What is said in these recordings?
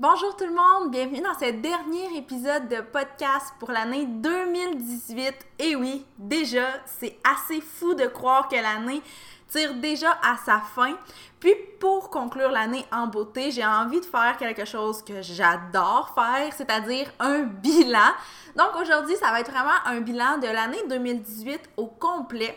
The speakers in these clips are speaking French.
Bonjour tout le monde, bienvenue dans ce dernier épisode de podcast pour l'année 2018. Et oui, déjà, c'est assez fou de croire que l'année tire déjà à sa fin. Puis pour conclure l'année en beauté, j'ai envie de faire quelque chose que j'adore faire, c'est-à-dire un bilan. Donc aujourd'hui, ça va être vraiment un bilan de l'année 2018 au complet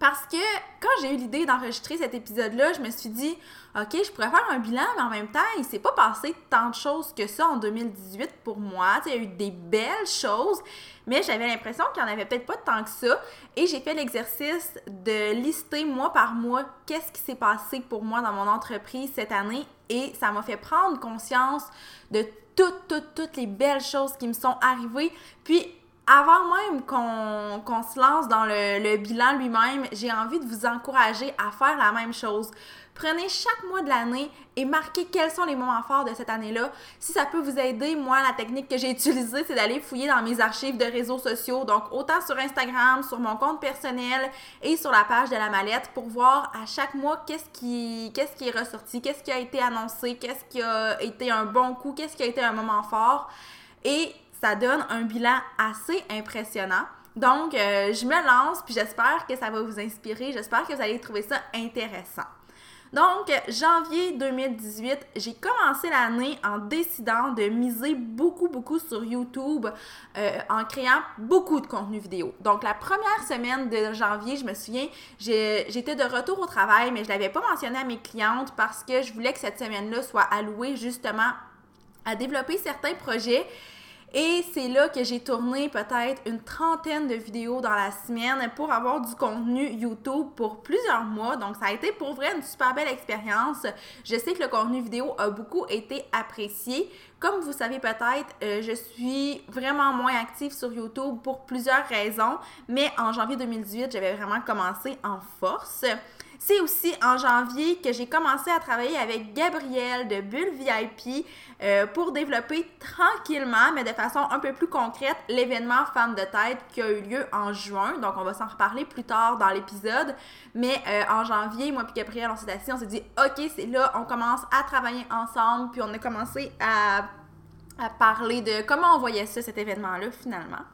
parce que quand j'ai eu l'idée d'enregistrer cet épisode-là, je me suis dit, OK, je pourrais faire un bilan, mais en même temps, il s'est pas passé tant de choses que ça en 2018 pour moi. il y a eu des belles choses, mais j'avais l'impression qu'il n'y en avait peut-être pas tant que ça. Et j'ai fait l'exercice de lister mois par mois qu'est-ce qui s'est passé pour moi dans mon entreprise cette année. Et ça m'a fait prendre conscience de toutes, toutes, toutes les belles choses qui me sont arrivées. Puis avant même qu'on se lance dans le, bilan lui-même, j'ai envie de vous encourager à faire la même chose. Prenez chaque mois de l'année et marquez quels sont les moments forts de cette année-là. Si ça peut vous aider, moi, la technique que j'ai utilisée, c'est d'aller fouiller dans mes archives de réseaux sociaux, donc autant sur Instagram, sur mon compte personnel et sur la page de la mallette pour voir à chaque mois qu'est-ce qui, qui est ressorti, qu'est-ce qui a été annoncé, qu'est-ce qui a été un bon coup, qu'est-ce qui a été un moment fort. Et ça donne un bilan assez impressionnant. Donc, euh, je me lance, puis j'espère que ça va vous inspirer. J'espère que vous allez trouver ça intéressant. Donc, janvier 2018, j'ai commencé l'année en décidant de miser beaucoup, beaucoup sur YouTube euh, en créant beaucoup de contenu vidéo. Donc, la première semaine de janvier, je me souviens, j'étais de retour au travail, mais je ne l'avais pas mentionné à mes clientes parce que je voulais que cette semaine-là soit allouée justement à développer certains projets et c'est là que j'ai tourné peut-être une trentaine de vidéos dans la semaine pour avoir du contenu YouTube pour plusieurs mois. Donc, ça a été pour vrai une super belle expérience. Je sais que le contenu vidéo a beaucoup été apprécié. Comme vous savez peut-être, euh, je suis vraiment moins active sur YouTube pour plusieurs raisons, mais en janvier 2018, j'avais vraiment commencé en force. C'est aussi en janvier que j'ai commencé à travailler avec Gabrielle de Bulle VIP euh, pour développer tranquillement, mais de façon un peu plus concrète, l'événement Femme de tête qui a eu lieu en juin. Donc, on va s'en reparler plus tard dans l'épisode. Mais euh, en janvier, moi et Gabrielle, on s'est assis, on s'est dit, OK, c'est là, on commence à travailler ensemble. Puis on a commencé à parler de comment on voyait ça, cet événement-là, finalement.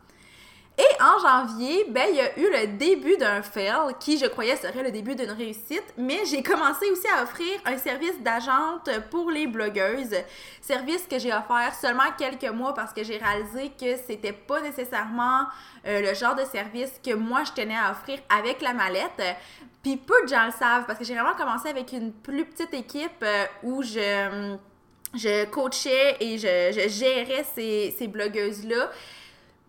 Et en janvier, ben, il y a eu le début d'un fail qui, je croyais, serait le début d'une réussite, mais j'ai commencé aussi à offrir un service d'agente pour les blogueuses. Service que j'ai offert seulement quelques mois parce que j'ai réalisé que c'était pas nécessairement euh, le genre de service que moi je tenais à offrir avec la mallette. Puis peu de gens le savent parce que j'ai vraiment commencé avec une plus petite équipe euh, où je, je coachais et je, je gérais ces, ces blogueuses-là.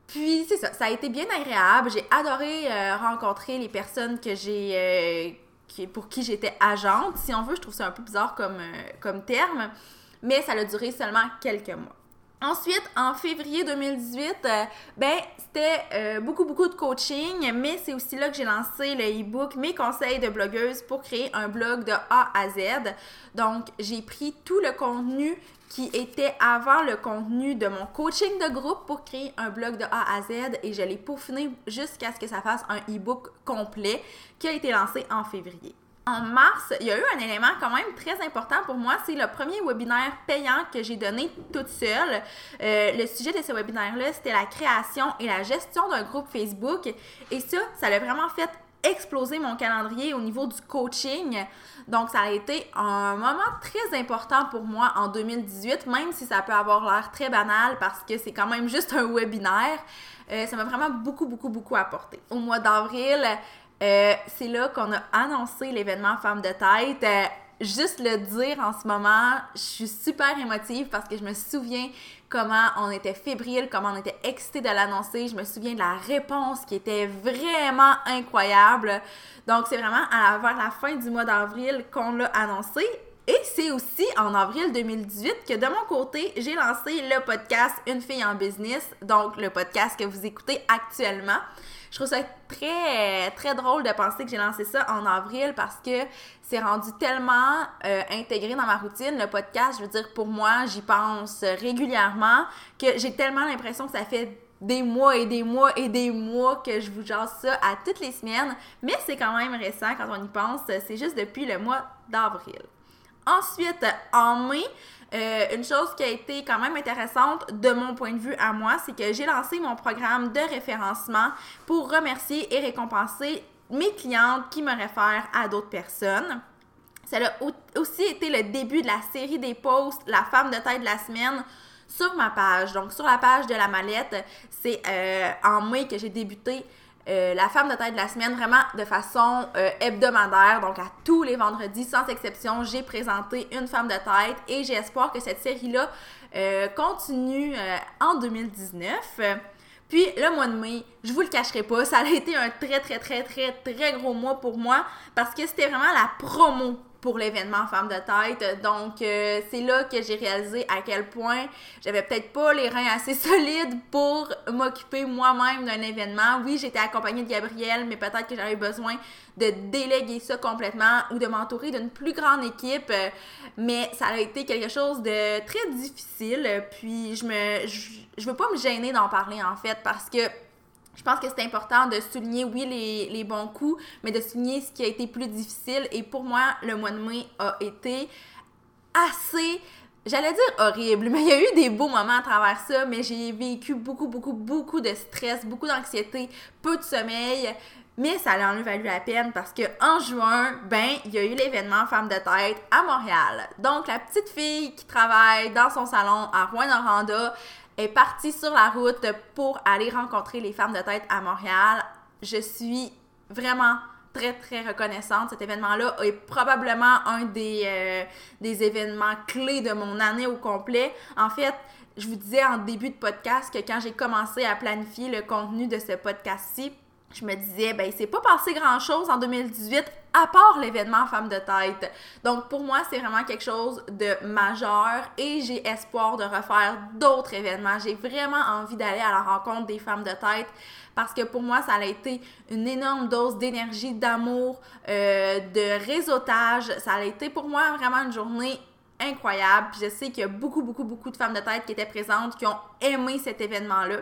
Puis c'est ça, ça a été bien agréable. J'ai adoré euh, rencontrer les personnes que j'ai euh, pour qui j'étais agente. Si on veut, je trouve ça un peu bizarre comme, euh, comme terme, mais ça a duré seulement quelques mois. Ensuite, en février 2018, ben c'était beaucoup beaucoup de coaching, mais c'est aussi là que j'ai lancé le e-book Mes conseils de blogueuse pour créer un blog de A à Z. Donc, j'ai pris tout le contenu qui était avant le contenu de mon coaching de groupe pour créer un blog de A à Z et je l'ai peaufiné jusqu'à ce que ça fasse un e-book complet qui a été lancé en février. En mars, il y a eu un élément quand même très important pour moi, c'est le premier webinaire payant que j'ai donné toute seule. Euh, le sujet de ce webinaire-là, c'était la création et la gestion d'un groupe Facebook. Et ça, ça l'a vraiment fait exploser mon calendrier au niveau du coaching. Donc, ça a été un moment très important pour moi en 2018, même si ça peut avoir l'air très banal parce que c'est quand même juste un webinaire. Euh, ça m'a vraiment beaucoup, beaucoup, beaucoup apporté. Au mois d'avril, euh, c'est là qu'on a annoncé l'événement Femme de tête. Euh, juste le dire en ce moment, je suis super émotive parce que je me souviens comment on était fébrile, comment on était excité de l'annoncer. Je me souviens de la réponse qui était vraiment incroyable. Donc, c'est vraiment à, vers la fin du mois d'avril qu'on l'a annoncé. Et c'est aussi en avril 2018 que de mon côté, j'ai lancé le podcast Une fille en business, donc le podcast que vous écoutez actuellement. Je trouve ça très, très drôle de penser que j'ai lancé ça en avril parce que c'est rendu tellement euh, intégré dans ma routine. Le podcast, je veux dire, pour moi, j'y pense régulièrement que j'ai tellement l'impression que ça fait des mois et des mois et des mois que je vous jase ça à toutes les semaines, mais c'est quand même récent quand on y pense, c'est juste depuis le mois d'avril. Ensuite, en mai, euh, une chose qui a été quand même intéressante de mon point de vue à moi, c'est que j'ai lancé mon programme de référencement pour remercier et récompenser mes clientes qui me réfèrent à d'autres personnes. Ça a aussi été le début de la série des posts La femme de tête de la semaine sur ma page. Donc, sur la page de la mallette, c'est euh, en mai que j'ai débuté euh, la femme de tête de la semaine, vraiment de façon euh, hebdomadaire. Donc, à tous les vendredis, sans exception, j'ai présenté une femme de tête et j'ai espoir que cette série-là continue en 2019. Puis le mois de mai, je vous le cacherai pas, ça a été un très très très très très gros mois pour moi parce que c'était vraiment la promo pour l'événement Femme de tête. Donc, euh, c'est là que j'ai réalisé à quel point j'avais peut-être pas les reins assez solides pour m'occuper moi-même d'un événement. Oui, j'étais accompagnée de Gabriel, mais peut-être que j'avais besoin de déléguer ça complètement ou de m'entourer d'une plus grande équipe. Mais ça a été quelque chose de très difficile. Puis, je me, je, je veux pas me gêner d'en parler en fait parce que je pense que c'est important de souligner, oui, les, les, bons coups, mais de souligner ce qui a été plus difficile. Et pour moi, le mois de mai a été assez, j'allais dire horrible, mais il y a eu des beaux moments à travers ça, mais j'ai vécu beaucoup, beaucoup, beaucoup de stress, beaucoup d'anxiété, peu de sommeil. Mais ça a en valu la peine parce que en juin, ben, il y a eu l'événement Femme de tête à Montréal. Donc, la petite fille qui travaille dans son salon à Rouen-Noranda, est partie sur la route pour aller rencontrer les femmes de tête à Montréal. Je suis vraiment très, très reconnaissante. Cet événement-là est probablement un des, euh, des événements clés de mon année au complet. En fait, je vous disais en début de podcast que quand j'ai commencé à planifier le contenu de ce podcast-ci, je me disais, ben, c'est pas passé grand-chose en 2018 à part l'événement Femme de tête. Donc, pour moi, c'est vraiment quelque chose de majeur et j'ai espoir de refaire d'autres événements. J'ai vraiment envie d'aller à la rencontre des femmes de tête parce que pour moi, ça a été une énorme dose d'énergie, d'amour, euh, de réseautage. Ça a été pour moi vraiment une journée incroyable. je sais qu'il y a beaucoup, beaucoup, beaucoup de femmes de tête qui étaient présentes, qui ont aimé cet événement-là.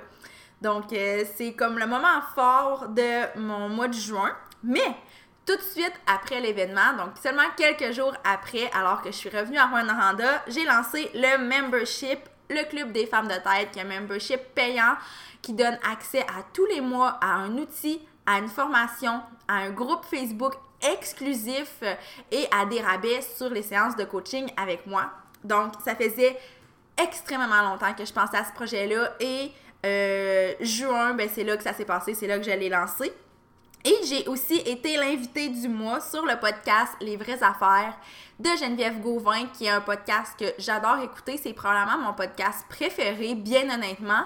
Donc, euh, c'est comme le moment fort de mon mois de juin. Mais, tout de suite après l'événement, donc seulement quelques jours après, alors que je suis revenue à Rwanda, j'ai lancé le membership, le Club des femmes de tête, qui est un membership payant qui donne accès à tous les mois à un outil, à une formation, à un groupe Facebook exclusif et à des rabais sur les séances de coaching avec moi. Donc, ça faisait extrêmement longtemps que je pensais à ce projet-là et euh, juin, ben, c'est là que ça s'est passé, c'est là que j'allais lancer. Et j'ai aussi été l'invité du mois sur le podcast Les vraies affaires de Geneviève Gauvin, qui est un podcast que j'adore écouter. C'est probablement mon podcast préféré, bien honnêtement.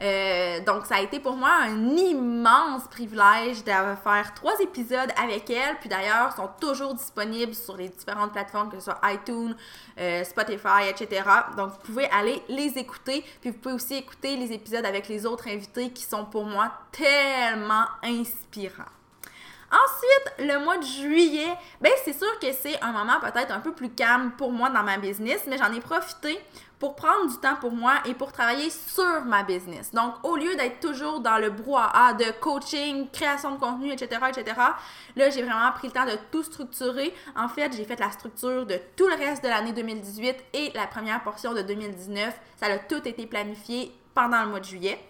Euh, donc, ça a été pour moi un immense privilège de faire trois épisodes avec elle. Puis d'ailleurs, sont toujours disponibles sur les différentes plateformes, que ce soit iTunes, euh, Spotify, etc. Donc, vous pouvez aller les écouter. Puis vous pouvez aussi écouter les épisodes avec les autres invités qui sont pour moi tellement inspirants. Ensuite, le mois de juillet, ben c'est sûr que c'est un moment peut-être un peu plus calme pour moi dans ma business, mais j'en ai profité pour prendre du temps pour moi et pour travailler sur ma business. Donc, au lieu d'être toujours dans le brouhaha de coaching, création de contenu, etc., etc., là, j'ai vraiment pris le temps de tout structurer. En fait, j'ai fait la structure de tout le reste de l'année 2018 et la première portion de 2019. Ça a tout été planifié pendant le mois de juillet.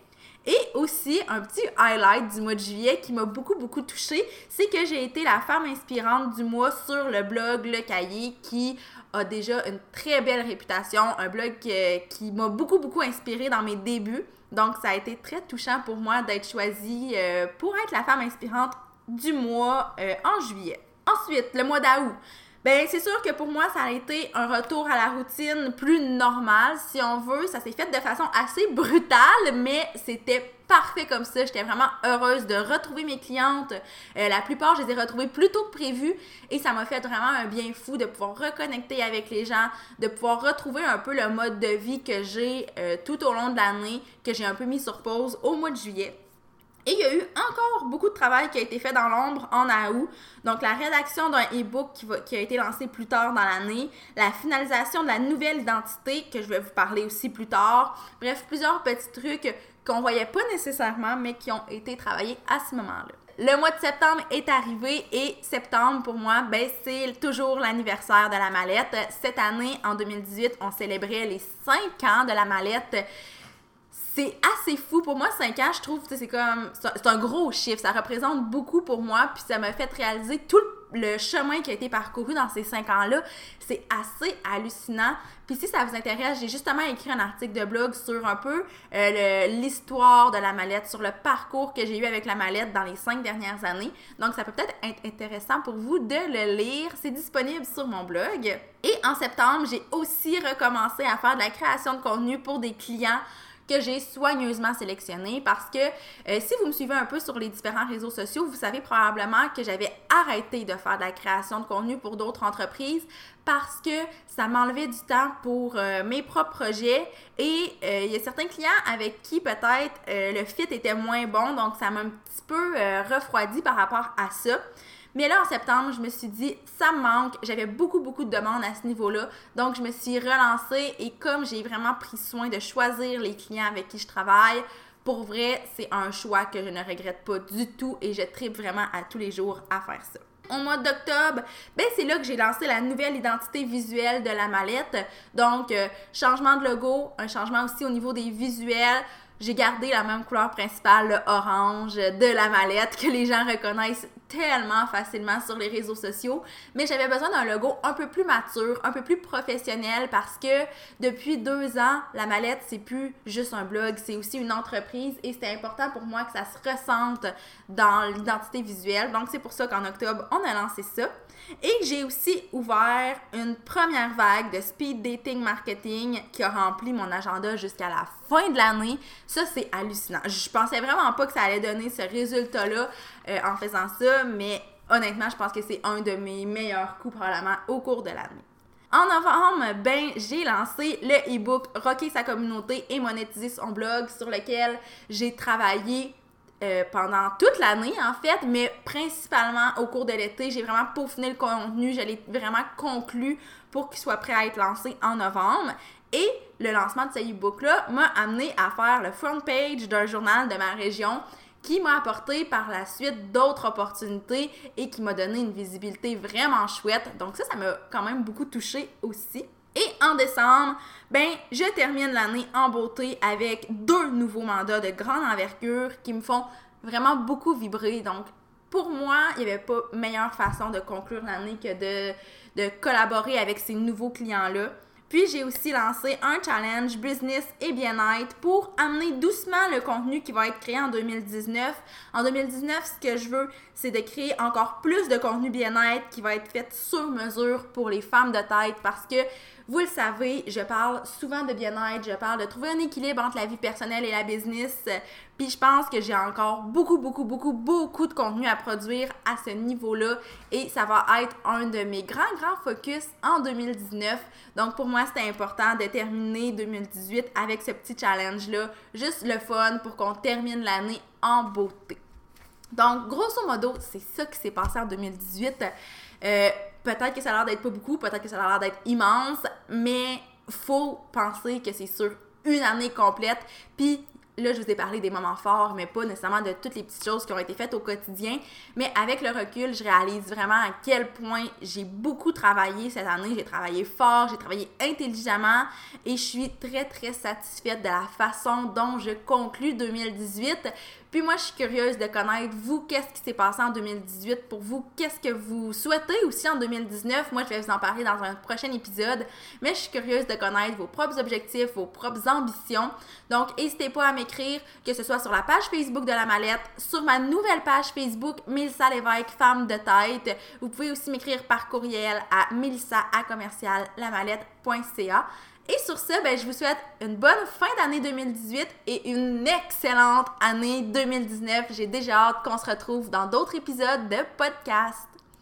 Et aussi, un petit highlight du mois de juillet qui m'a beaucoup, beaucoup touchée, c'est que j'ai été la femme inspirante du mois sur le blog Le Cahier qui a déjà une très belle réputation, un blog qui, m'a beaucoup, beaucoup inspirée dans mes débuts. Donc, ça a été très touchant pour moi d'être choisie euh, pour être la femme inspirante du mois euh, en juillet. Ensuite, le mois d'août. Ben, c'est sûr que pour moi, ça a été un retour à la routine plus normale, si on veut. Ça s'est fait de façon assez brutale, mais c'était parfait comme ça. J'étais vraiment heureuse de retrouver mes clientes. Euh, la plupart, je les ai retrouvées plus tôt que prévu et ça m'a fait vraiment un bien fou de pouvoir reconnecter avec les gens, de pouvoir retrouver un peu le mode de vie que j'ai euh, tout au long de l'année, que j'ai un peu mis sur pause au mois de juillet. Et il y a eu encore beaucoup de travail qui a été fait dans l'ombre en août. Donc, la rédaction d'un e-book qui, a été lancé plus tard dans l'année, la finalisation de la nouvelle identité que je vais vous parler aussi plus tard. Bref, plusieurs petits trucs qu'on voyait pas nécessairement, mais qui ont été travaillés à ce moment-là. Le mois de septembre est arrivé et septembre, pour moi, ben, c'est toujours l'anniversaire de la mallette. Cette année, en 2018, on célébrait les 5 ans de la mallette c'est assez fou. Pour moi, 5 ans, je trouve, c'est comme. C'est un gros chiffre. Ça représente beaucoup pour moi. Puis ça m'a fait réaliser tout le chemin qui a été parcouru dans ces 5 ans-là. C'est assez hallucinant. Puis si ça vous intéresse, j'ai justement écrit un article de blog sur un peu euh, l'histoire de la mallette, sur le parcours que j'ai eu avec la mallette dans les 5 dernières années. Donc ça peut peut-être être intéressant pour vous de le lire. C'est disponible sur mon blog. Et en septembre, j'ai aussi recommencé à faire de la création de contenu pour des clients que j'ai soigneusement sélectionné parce que euh, si vous me suivez un peu sur les différents réseaux sociaux, vous savez probablement que j'avais arrêté de faire de la création de contenu pour d'autres entreprises parce que ça m'enlevait du temps pour euh, mes propres projets et euh, il y a certains clients avec qui peut-être le fit était moins bon, donc ça m'a un petit peu refroidi par rapport à ça. Mais là, en septembre, je me suis dit, ça me manque. J'avais beaucoup, beaucoup de demandes à ce niveau-là. Donc, je me suis relancée et comme j'ai vraiment pris soin de choisir les clients avec qui je travaille, pour vrai, c'est un choix que je ne regrette pas du tout et je tripe vraiment à tous les jours à faire ça. Au mois d'octobre, ben c'est là que j'ai lancé la nouvelle identité visuelle de la mallette. Donc, euh, changement de logo, un changement aussi au niveau des visuels, j'ai gardé la même couleur principale, le orange de la mallette que les gens reconnaissent tellement facilement sur les réseaux sociaux, mais j'avais besoin d'un logo un peu plus mature, un peu plus professionnel parce que depuis deux ans, la mallette, c'est plus juste un blog, c'est aussi une entreprise et c'était important pour moi que ça se ressente dans l'identité visuelle. Donc c'est pour ça qu'en octobre, on a lancé ça. Et j'ai aussi ouvert une première vague de speed dating marketing qui a rempli mon agenda jusqu'à la fin de l'année. Ça, c'est hallucinant. Je pensais vraiment pas que ça allait donner ce résultat-là euh, en faisant ça, mais honnêtement, je pense que c'est un de mes meilleurs coups probablement au cours de l'année. En novembre, ben, j'ai lancé le e-book Rocker sa communauté et monétiser son blog sur lequel j'ai travaillé euh, pendant toute l'année, en fait, mais principalement au cours de l'été. J'ai vraiment peaufiné le contenu, je vraiment conclu pour qu'il soit prêt à être lancé en novembre. Et le lancement de ce e-book-là m'a amené à faire le front page d'un journal de ma région qui m'a apporté par la suite d'autres opportunités et qui m'a donné une visibilité vraiment chouette. Donc ça, ça m'a quand même beaucoup touché aussi. Et en décembre, ben, je termine l'année en beauté avec deux nouveaux mandats de grande envergure qui me font vraiment beaucoup vibrer. Donc, pour moi, il n'y avait pas meilleure façon de conclure l'année que de, de collaborer avec ces nouveaux clients-là. Puis j'ai aussi lancé un challenge business et bien-être pour amener doucement le contenu qui va être créé en 2019. En 2019, ce que je veux, c'est de créer encore plus de contenu bien-être qui va être fait sur mesure pour les femmes de tête parce que vous le savez, je parle souvent de bien-être, je parle de trouver un équilibre entre la vie personnelle et la business. Puis je pense que j'ai encore beaucoup, beaucoup, beaucoup, beaucoup de contenu à produire à ce niveau-là. Et ça va être un de mes grands, grands focus en 2019. Donc pour moi, c'était important de terminer 2018 avec ce petit challenge-là. Juste le fun pour qu'on termine l'année en beauté. Donc, grosso modo, c'est ça qui s'est passé en 2018. Euh, peut-être que ça a l'air d'être pas beaucoup, peut-être que ça a l'air d'être immense, mais faut penser que c'est sur une année complète. Puis là, je vous ai parlé des moments forts, mais pas nécessairement de toutes les petites choses qui ont été faites au quotidien. Mais avec le recul, je réalise vraiment à quel point j'ai beaucoup travaillé cette année. J'ai travaillé fort, j'ai travaillé intelligemment et je suis très, très satisfaite de la façon dont je conclus 2018. Puis moi, je suis curieuse de connaître, vous, qu'est-ce qui s'est passé en 2018 pour vous, qu'est-ce que vous souhaitez aussi en 2019. Moi, je vais vous en parler dans un prochain épisode, mais je suis curieuse de connaître vos propres objectifs, vos propres ambitions. Donc, n'hésitez pas à m'écrire que ce soit sur la page Facebook de la mallette, sur ma nouvelle page Facebook, Mélissa Lévesque, femme de tête. Vous pouvez aussi m'écrire par courriel à melissa Et sur ce, ben, je vous souhaite une bonne fin d'année 2018 et une excellente année 2019. J'ai déjà hâte qu'on se retrouve dans d'autres épisodes de podcast.